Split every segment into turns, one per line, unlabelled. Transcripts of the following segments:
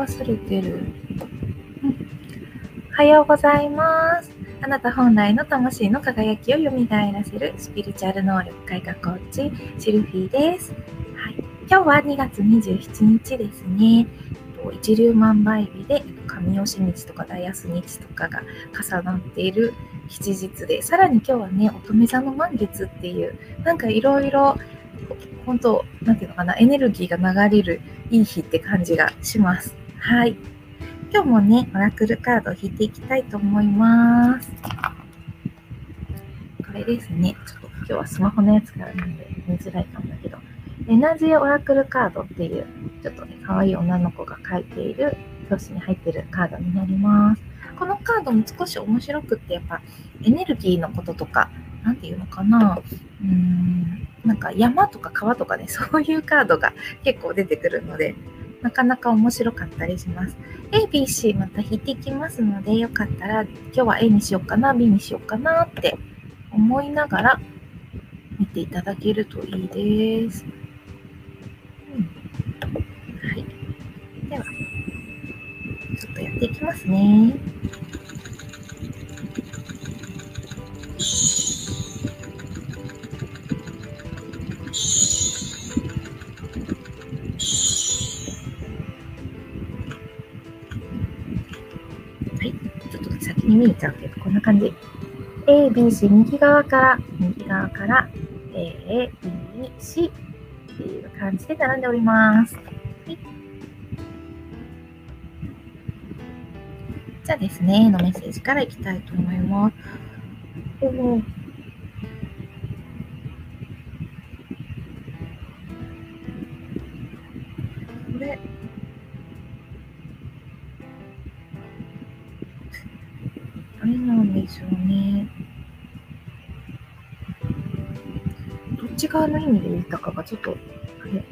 忘れてる。おはようございます。あなた本来の魂の輝きを蘇らせるスピリチュアル能力開花コーチ、シルフィーです。はい、今日は2月27日ですね。一粒万倍日で神吉日とか大安日とかが重なっている吉日で、さらに今日はね、乙女座の満月っていう、なんかいろいろ本当、なんていうのかな、エネルギーが流れるいい日って感じがします。はい。今日もね、オラクルカードを引いていきたいと思います。これですね。ちょっと今日はスマホのやつからなんで見づらいかもだけど、エナジーオラクルカードっていう、ちょっとね、可愛い女の子が書いている表紙に入ってるカードになります。このカードも少し面白くって、やっぱエネルギーのこととか、なんていうのかな、うーん、なんか山とか川とかね、そういうカードが結構出てくるので、なかなか面白かったりします。A、B、C また引いていきますので、よかったら今日は A にしようかな、B にしようかなって思いながら見ていただけるといいです。うん、はい。では、ちょっとやっていきますね。見えちゃうけど、こんな感じ。A、B、C、右側から、右側から、A、B、C っていう感じで並んでおります。じゃあですね、のメッセージからいきたいと思います。おですよね。どっち側の意味で言ったかがちょっと、あれ。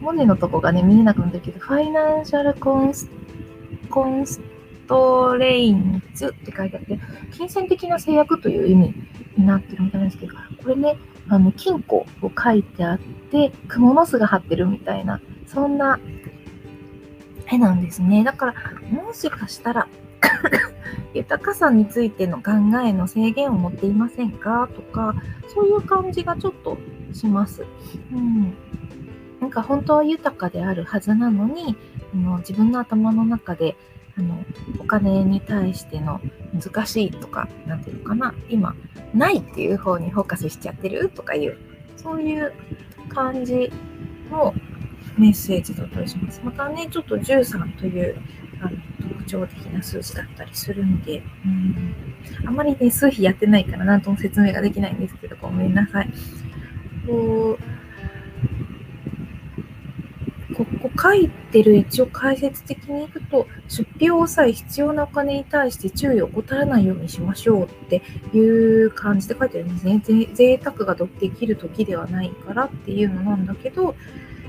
モネのとこがね、見えなくなったけど、ファイナンシャルコンスコンストレインズって書いてあって、金銭的な制約という意味になってるみたいなんですけど、これね、あの、金庫を書いてあって、蜘蛛の巣が張ってるみたいな、そんな絵なんですね。だから、もしかしたら豊かさについての考えの制限を持っていませんか？とか、そういう感じがちょっとします。うん。なんか本当は豊かであるはずなのに、あの自分の頭の中であのお金に対しての難しいとか、なんていうのかな、今、ないっていう方にフォーカスしちゃってる？とかいう、そういう感じのメッセージだったりします。またね、ちょっと13というあの徴的な数字だったりするんで、うん、あまりね、数比やってないから何とも説明ができないんですけど、ごめんなさい。こうここ書いてる一応解説的にいくと、出費を抑え必要なお金に対して注意を怠らないようにしましょうっていう感じで書いてるんですね。贅沢ができる時ではないからっていうのなんだけど、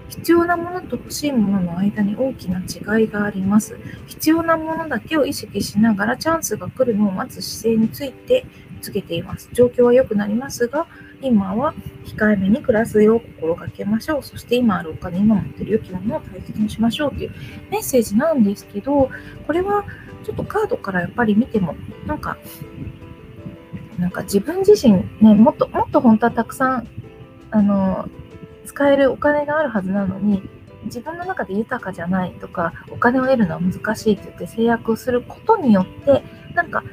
必要なものと欲しいものの間に大きな違いがあります。必要なものだけを意識しながらチャンスが来るのを待つ姿勢について告げています。状況は良くなりますが、今は控えめに暮らすよう心がけましょう。そして今あるお金、今持ってる良きものを大切にしましょうというメッセージなんですけど、これはちょっとカードからやっぱり見ても、なんか、なんか自分自身ね、もっと、もっと本当はたくさん、あの、使えるお金があるはずなのに、自分の中で豊かじゃないとか、お金を得るのは難しいって言って制約をすることによって、なんか、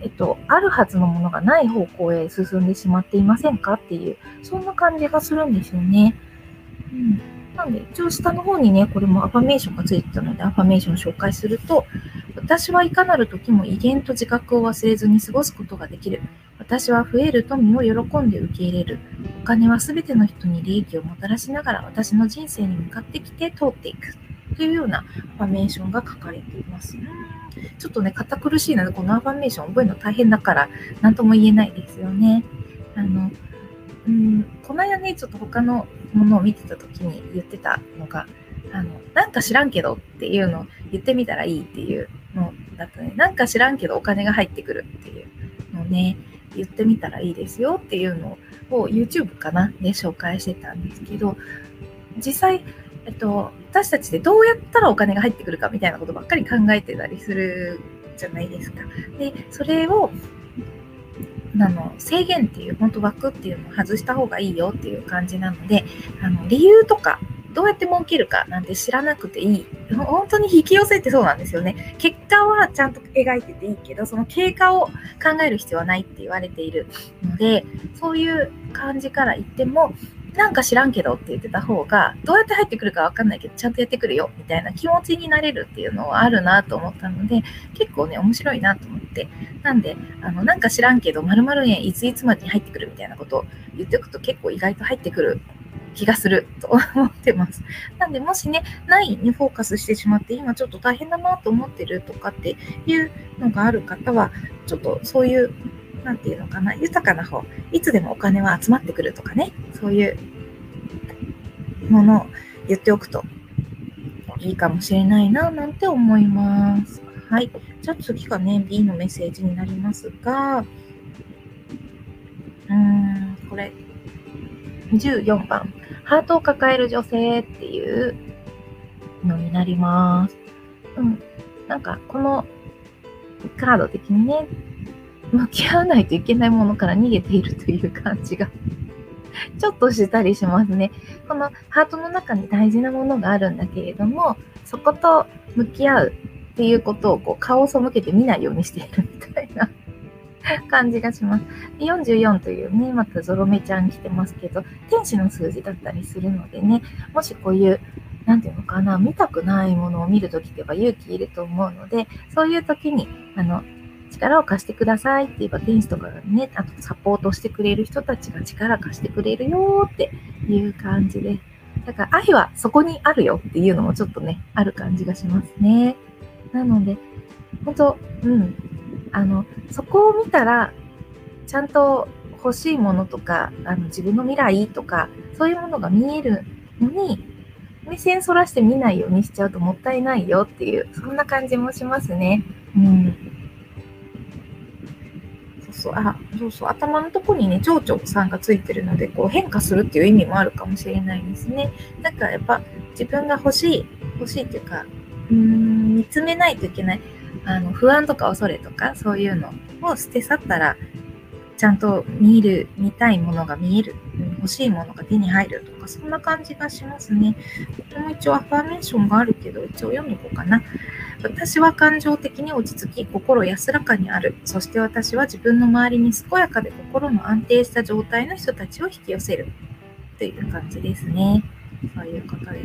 えっと、あるはずのものがない方向へ進んでしまっていませんかっていう、そんな感じがするんですよね。うん。なんで、一応下の方にね、これもアファメーションがついてたので、アファメーションを紹介すると、私はいかなる時も威厳と自覚を忘れずに過ごすことができる。私は増える富を喜んで受け入れる。お金はすべての人に利益をもたらしながら私の人生に向かってきて通っていく。というようなアファメーションが書かれています。ちょっとね、堅苦しいので、このアファメーション覚えるの大変だから、なんとも言えないですよね。あの、うん、この間ね、ちょっと他のものを見てた時に言ってたのが、あの、なんか知らんけどっていうのを言ってみたらいいっていうのだとね、なんか知らんけどお金が入ってくるっていうのをね、言ってみたらいいですよっていうのを YouTube かなで紹介してたんですけど、実際えっと、私たちでどうやったらお金が入ってくるかみたいなことばっかり考えてたりするじゃないですか。で、それを、あの制限っていう本当枠っていうのを外した方がいいよっていう感じなのであの理由とかどうやって儲けるかなんて知らなくていい。本当に引き寄せってそうなんですよね。結果はちゃんと描いてていいけど、その経過を考える必要はないって言われているので、そういう感じから言っても、なんか知らんけどって言ってた方が、どうやって入ってくるかわかんないけど、ちゃんとやってくるよみたいな気持ちになれるっていうのはあるなと思ったので、結構ね、面白いなと思って。なんで、あの、なんか知らんけど、〇〇円いついつまでに入ってくるみたいなことを言っておくと結構意外と入ってくる気がすると思ってます。なんで、もしね、ないにフォーカスしてしまって、今ちょっと大変だなと思ってるとかっていうのがある方は、ちょっとそういう、なんていうのかな、豊かな方、いつでもお金は集まってくるとかね、そういうものを言っておくといいかもしれないな、なんて思います。はい。じゃあ次がね、B のメッセージになりますが、うーん、これ、14番。ハートを抱える女性っていうのになります。うん。なんか、このカード的にね、向き合わないといけないものから逃げているという感じがちょっとしたりしますね。このハートの中に大事なものがあるんだけれども、そこと向き合うっていうことをこう顔を背けて見ないようにしているみたいな 感じがします。44というね、またゾロ目ちゃん来てますけど、天使の数字だったりするのでね、もしこういう、なんていうのかな、見たくないものを見るときってば勇気いると思うので、そういうときに、あの、力を貸してくださいって言えば天使とかがね、あとサポートしてくれる人たちが力貸してくれるよっていう感じで、だから愛はそこにあるよっていうのもちょっとね、ある感じがしますね。なので、本当うん、あの、そこを見たら、ちゃんと欲しいものとか、あの自分の未来とか、そういうものが見えるのに、目線そらして見ないようにしちゃうともったいないよっていう、そんな感じもしますね。うん。そう、あ、そうそう、頭のとこにね、蝶々さんがついてるので、こう変化するっていう意味もあるかもしれないですね。だからやっぱ自分が欲しい、欲しいっていうか、うーん、見つめないといけない。あの不安とか恐れとかそういうのを捨て去ったらちゃんと見る見たいものが見える欲しいものが手に入るとかそんな感じがしますね。これも一応アファーメーションがあるけど一応読んどこうかな。私は感情的に落ち着き心安らかにある。そして私は自分の周りに健やかで心の安定した状態の人たちを引き寄せるという感じですね。そういうことで。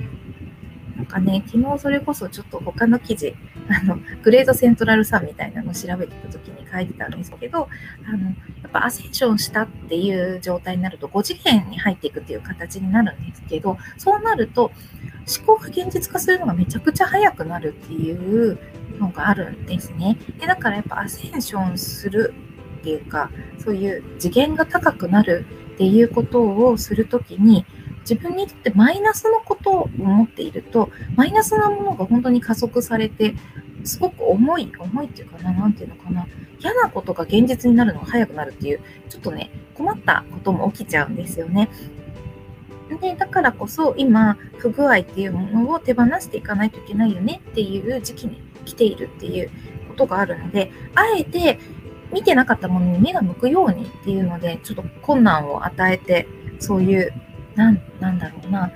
なんかね、昨日それこそちょっと他の記事、あの、グレードセントラルさんみたいなのを調べてた時に書いてたんですけど、あの、やっぱアセンションしたっていう状態になると5次元に入っていくっていう形になるんですけど、そうなると思考が現実化するのがめちゃくちゃ早くなるっていうのがあるんですね。でだからやっぱアセンションするっていうか、そういう次元が高くなるっていうことをするときに、自分にとってマイナスのことを思っていると、マイナスなものが本当に加速されて、すごく重い、重いっていうかな、なんていうのかな、嫌なことが現実になるのが早くなるっていう、ちょっとね、困ったことも起きちゃうんですよね。で、だからこそ今、不具合っていうものを手放していかないといけないよねっていう時期に来ているっていうことがあるので、あえて見てなかったものに目が向くようにっていうので、ちょっと困難を与えて、そういうなん、なんだろうな、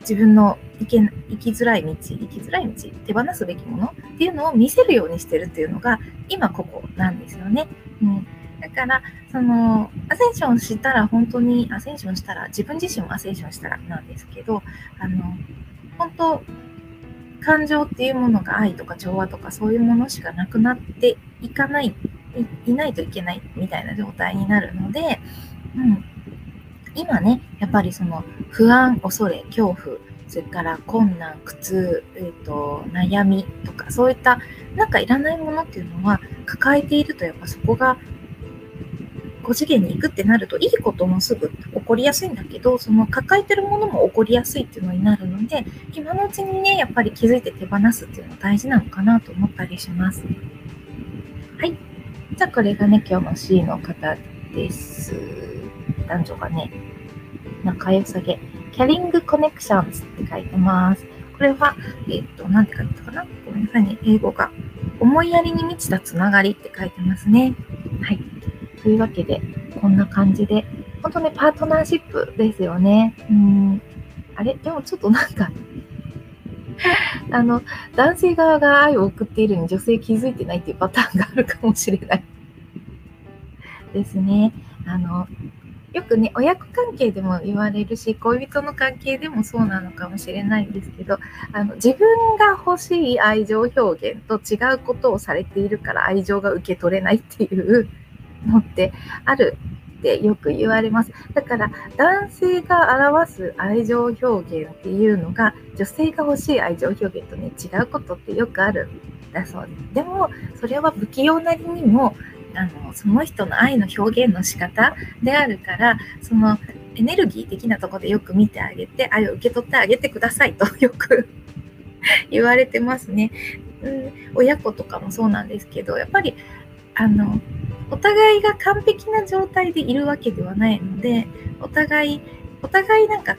自分の行け生きづらい道、生きづらい道、手放すべきものっていうのを見せるようにしてるっていうのが、今ここなんですよね。うん、だから、その、アセンションしたら本当に、アセンションしたら、自分自身もアセンションしたらなんですけど、あの、本当、感情っていうものが愛とか調和とかそういうものしかなくなっていかない、いいないといけないみたいな状態になるので、うん、今ね、やっぱりその不安、恐れ、恐怖、それから困難、苦痛、えーと、悩みとか、そういったなんかいらないものっていうのは抱えていると、やっぱそこが5次元に行くってなると、いいこともすぐ起こりやすいんだけど、その抱えてるものも起こりやすいっていうのになるので、今のうちにね、やっぱり気づいて手放すっていうのは大事なのかなと思ったりします。はい。じゃあこれがね、今日の C の方です。男女がね、仲良さげ。キャリングコネクションズって書いてます。これは、えっ、と、なんて書いてたかな？ごめんなさいね。英語が。思いやりに満ちたつながりって書いてますね。はい。というわけで、こんな感じで、本当ね、パートナーシップですよね。うん。あれ？でもちょっとなんか あの、男性側が愛を送っているに女性気づいてないっていうパターンがあるかもしれないですね。あの、よくね、親子関係でも言われるし、恋人の関係でもそうなのかもしれないんですけど、あの自分が欲しい愛情表現と違うことをされているから愛情が受け取れないっていうのってあるってよく言われます。だから男性が表す愛情表現っていうのが女性が欲しい愛情表現とね違うことってよくあるんだそうです。でもそれは不器用なりにもあのその人の愛の表現の仕方であるからそのエネルギー的なとこでよく見てあげて愛を受け取ってあげてくださいと よく言われてますね。うん、親子とかもそうなんですけどやっぱりあのお互いが完璧な状態でいるわけではないのでお互いお互いなんか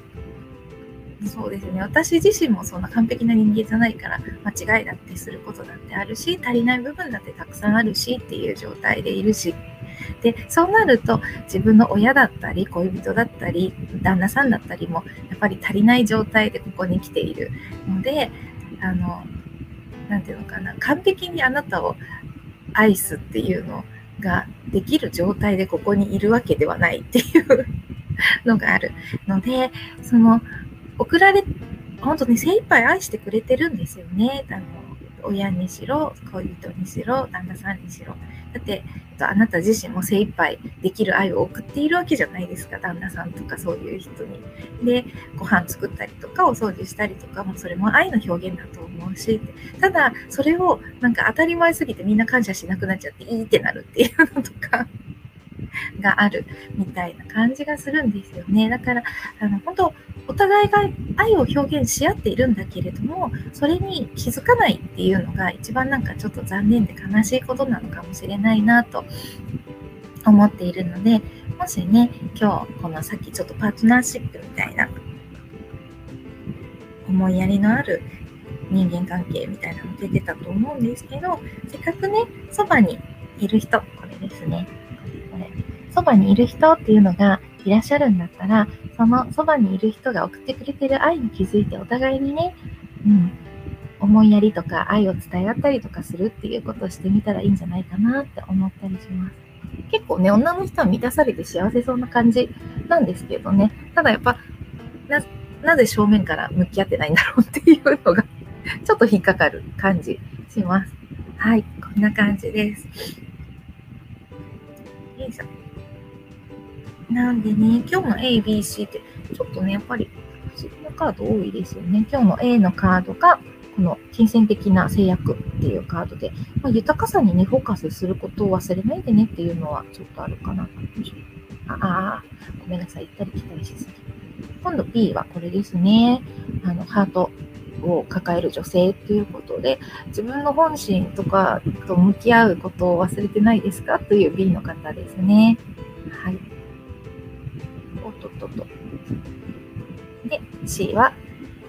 そうですね。私自身もそんな完璧な人間じゃないから間違いだってすることだってあるし足りない部分だってたくさんあるしっていう状態でいるし。でそうなると自分の親だったり恋人だったり旦那さんだったりもやっぱり足りない状態でここに来ている。のであの何て言うのかな完璧にあなたを愛すっていうのができる状態でここにいるわけではないっていうのがある。のでその送られ本当に精一杯愛してくれてるんですよね。あの親にしろ恋人にしろ旦那さんにしろ。だってあなた自身も精一杯できる愛を送っているわけじゃないですか。旦那さんとかそういう人に。でご飯作ったりとかお掃除したりとかもそれも愛の表現だと思うし。ただそれをなんか当たり前すぎてみんな感謝しなくなっちゃっていいってなるっていうのとか。があるみたいな感じがするんですよね。だから、あの本当、お互いが愛を表現し合っているんだけれども、それに気づかないっていうのが一番なんかちょっと残念で悲しいことなのかもしれないなと思っているので、もしね、今日このさっきちょっとパートナーシップみたいな思いやりのある人間関係みたいなの出てたと思うんですけど、せっかくね、そばにいる人、これですね。これ、そばにいる人っていうのがいらっしゃるんだったら、そのそばにいる人が送ってくれてる愛に気づいてお互いにね、うん、思いやりとか愛を伝え合ったりとかするっていうことをしてみたらいいんじゃないかなって思ったりします。結構ね、女の人は満たされて幸せそうな感じなんですけどね、ただやっぱ、な、なぜ正面から向き合ってないんだろうっていうのが ちょっと引っかかる感じします。はい、こんな感じです。よいしょ。なんでね、今日の A、B、C って、ちょっとね、やっぱり不思議なカード多いですよね。今日の A のカードが、この金銭的な制約っていうカードで、まあ、豊かさにね、フォーカスすることを忘れないでねっていうのはちょっとあるかな。ああ、ごめんなさい。行ったり来たりしすぎ。今度 B はこれですね。あの、ハートを抱える女性っていうことで、自分の本心とかと向き合うことを忘れてないですか？という B の方ですね。はい。おっとっとっと。で、C は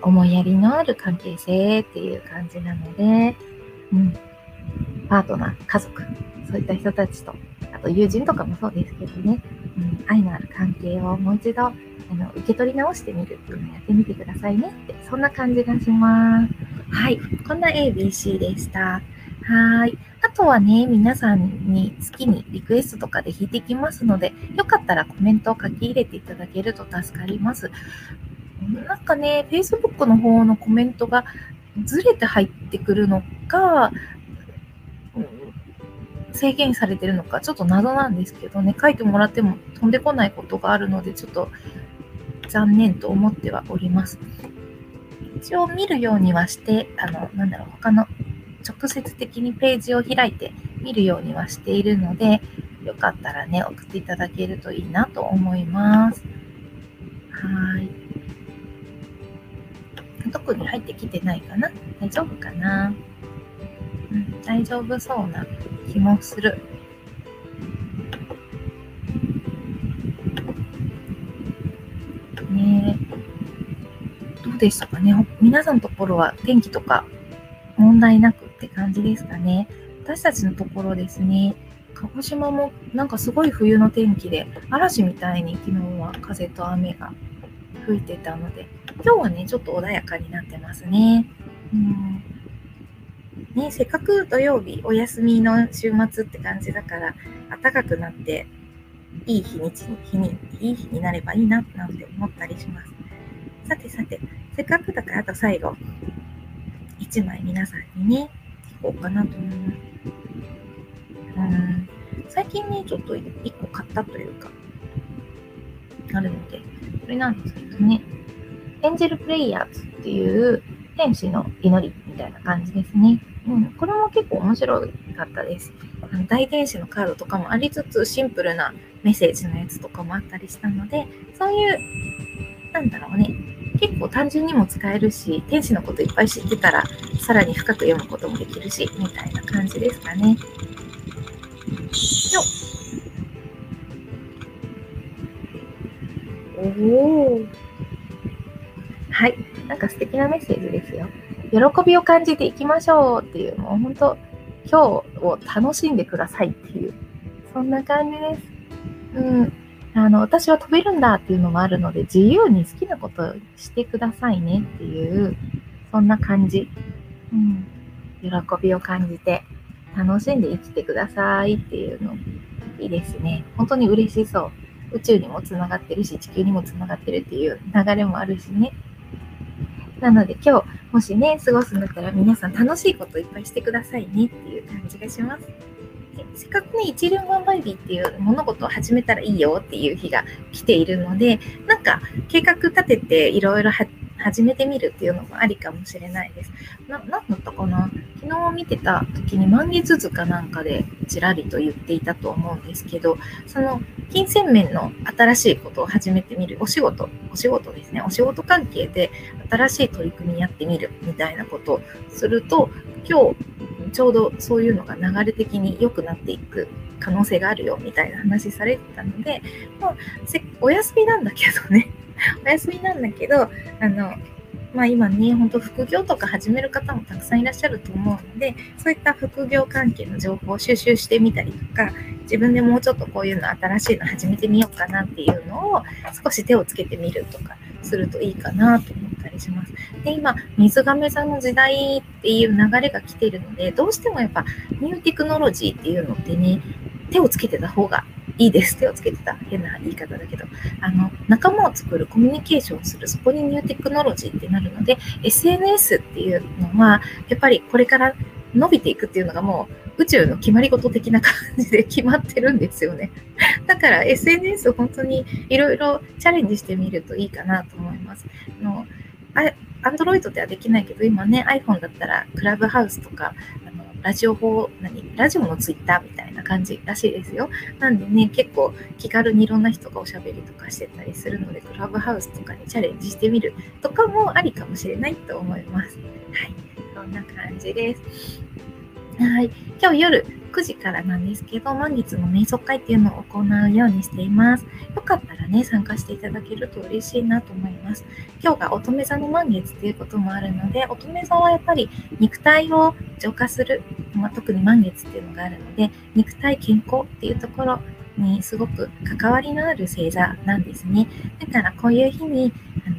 思いやりのある関係性っていう感じなので、うん。パートナー、家族、そういった人たちと、あと友人とかもそうですけどね、うん、愛のある関係をもう一度あの受け取り直してみるっていうのをやってみてくださいねって、そんな感じがします。はい。こんな ABC でした。はい。あとはね、皆さんに月にリクエストとかで弾いてきますので、よかったらコメントを書き入れていただけると助かります。なんかね、Facebook の方のコメントがずれて入ってくるのか、制限されてるのかちょっと謎なんですけどね書いてもらっても飛んでこないことがあるのでちょっと残念と思ってはおります。一応見るようにはして、あの、なんだろう、他の直接的にページを開いて見るようにはしているので、よかったらね、送っていただけるといいなと思います。はい。特に入ってきてないかな？大丈夫かな？うん、大丈夫そうな気もする。ねどうでしたかね？皆さんのところは天気とか問題なく？って感じですかね。私たちのところですね、鹿児島もなんかすごい冬の天気で、嵐みたいに昨日は風と雨が吹いてたので、今日はね、ちょっと穏やかになってますね。うんね、せっかく土曜日、お休みの週末って感じだから、暖かくなって、いい日にちに、日に、いい日になればいいな、なんて思ったりします。さてさて、せっかくだから、あと最後、1枚皆さんにね、こうかなと思います。うん、最近ね、ちょっと1個買ったというか、あるので、これなんですけどね、エンジェルプレイヤーズっていう天使の祈りみたいな感じですね。うん、これも結構面白かったです。あの大天使のカードとかもありつつ、シンプルなメッセージのやつとかもあったりしたので、そういう、なんだろうね、結構単純にも使えるし、天使のこといっぱい知ってたら、さらに深く読むこともできるし、みたいな感じですかね。よおお。はい。なんか素敵なメッセージですよ。喜びを感じていきましょうっていう、もう本当、今日を楽しんでくださいっていう、そんな感じです。うん。あの、私は飛べるんだっていうのもあるので、自由に好きなことしてくださいねっていう、そんな感じ。うん。喜びを感じて、楽しんで生きてくださいっていうの、いいですね。本当に嬉しそう。宇宙にもつながってるし、地球にもつながってるっていう流れもあるしね。なので今日、もしね、過ごすんだったら皆さん楽しいこといっぱいしてくださいねっていう感じがします。せっかくね、一輪万倍日っていう物事を始めたらいいよっていう日が来ているので、なんか計画立てていろいろ始めてみるっていうのもありかもしれないです。な、なんだったかな？昨日見てた時に満月図かなんかでちらりと言っていたと思うんですけど、その金銭面の新しいことを始めてみる、お仕事、お仕事ですね、お仕事関係で新しい取り組みやってみるみたいなことをすると、今日ちょうどそういうのが流れ的に良くなっていく可能性があるよみたいな話されてたので、もうお休みなんだけどね、お休みなんだけど、あの、まあ今ね、本当副業とか始める方もたくさんいらっしゃると思うので、そういった副業関係の情報を収集してみたりとか、自分でもうちょっとこういうの新しいの始めてみようかなっていうのを少し手をつけてみるとかするといいかなと思ったりします。で、今、水亀座の時代っていう流れが来てるので、どうしてもやっぱニューテクノロジーっていうのってね、手をつけてた方がいいです。手をつけてた。変な言い方だけど。あの、仲間を作る、コミュニケーションをする、そこにニューテクノロジーってなるので、SNS っていうのは、やっぱりこれから伸びていくっていうのがもう宇宙の決まり事的な感じで決まってるんですよね。だから SNS 本当にいろいろチャレンジしてみるといいかなと思います。あのアンドロイドではできないけど、今ね、iPhone だったら、クラブハウスとか、あのラジオ法、何ラジオのツイッターみたいな感じらしいですよ。なんでね、結構気軽にいろんな人がおしゃべりとかしてたりするので、クラブハウスとかにチャレンジしてみるとかもありかもしれないと思います。はい。そんな感じです。はい。今日夜9時からなんですけど、満月の瞑想会っていうのを行うようにしています。よかったらね、参加していただけると嬉しいなと思います。今日が乙女座の満月っていうこともあるので、乙女座はやっぱり肉体を浄化する、まあ、特に満月っていうのがあるので、肉体健康っていうところにすごく関わりのある星座なんですね。だからこういう日に、あの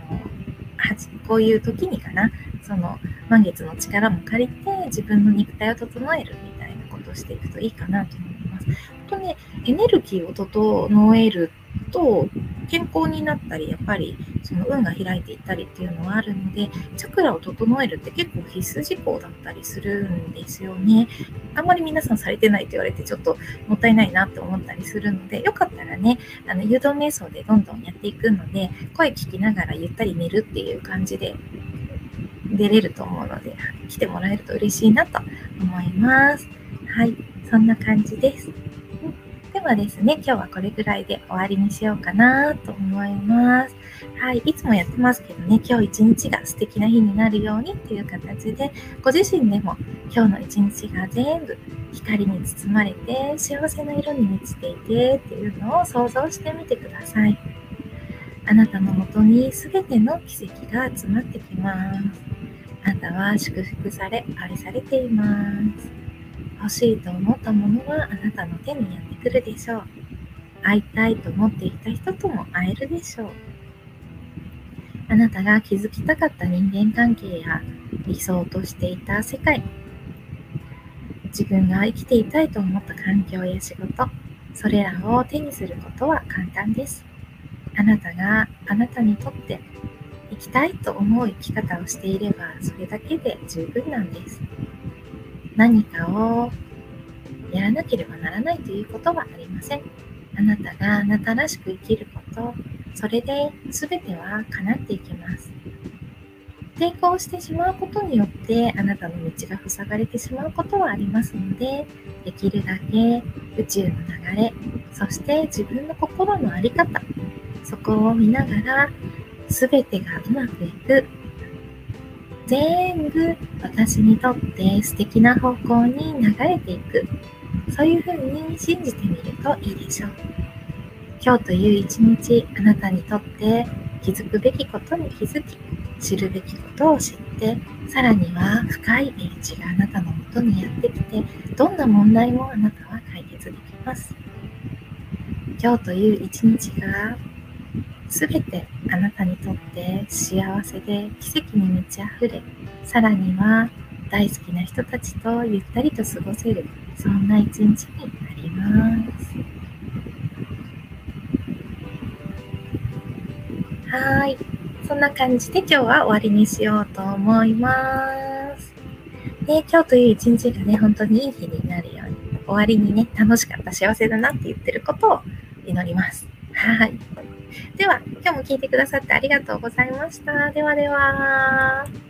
こういう時にかな、その満月の力も借りて自分の肉体を整えるみたいなことをしていくといいかなと思います。本当ね、エネルギーを整えると健康になったり、やっぱりその運が開いていったりっていうのはあるので、チャクラを整えるって結構必須事項だったりするんですよね。あんまり皆さんされてないと言われてちょっともったいないなって思ったりするので、よかったらね、あの誘導瞑想でどんどんやっていくので、声聞きながらゆったり寝るっていう感じで出れると思うので、来てもらえると嬉しいなと思います。はい、そんな感じです。ではですね、今日はこれぐらいで終わりにしようかなと思います。はい、いつもやってますけどね、今日一日が素敵な日になるようにっていう形で、ご自身でも今日の一日が全部光に包まれて幸せな色に満ちていてっていうのを想像してみてください。あなたのもとに全ての奇跡が集まってきます。あなたは祝福され、愛されています。欲しいと思ったものはあなたの手にやってくるでしょう。会いたいと思っていた人とも会えるでしょう。あなたが築きたかった人間関係や理想としていた世界、自分が生きていたいと思った環境や仕事、それらを手にすることは簡単です。あなたがあなたにとって生きたいと思う生き方をしていればそれだけで十分なんです。何かをやらなければならないということはありません。あなたがあなたらしく生きること、それで全ては叶っていきます。抵抗してしまうことによってあなたの道が塞がれてしまうことはありますのでできるだけ宇宙の流れそして自分の心の在り方そこを見ながら全てがうまくいく全部私にとって素敵な方向に流れていく。そういうふうに信じてみるといいでしょう。今日という一日あなたにとって気づくべきことに気づき知るべきことを知ってさらには深い英知があなたのもとにやってきてどんな問題もあなたは解決できます。今日という一日が全てあなたにとって幸せで奇跡に満ち溢れさらには大好きな人たちとゆったりと過ごせるそんな一日になります。はい。そんな感じで今日は終わりにしようと思います。で今日という一日がね本当にいい日になるように終わりにね楽しかった幸せだなって言ってることを祈ります。はい。では、今日も聞いてくださってありがとうございました。ではでは。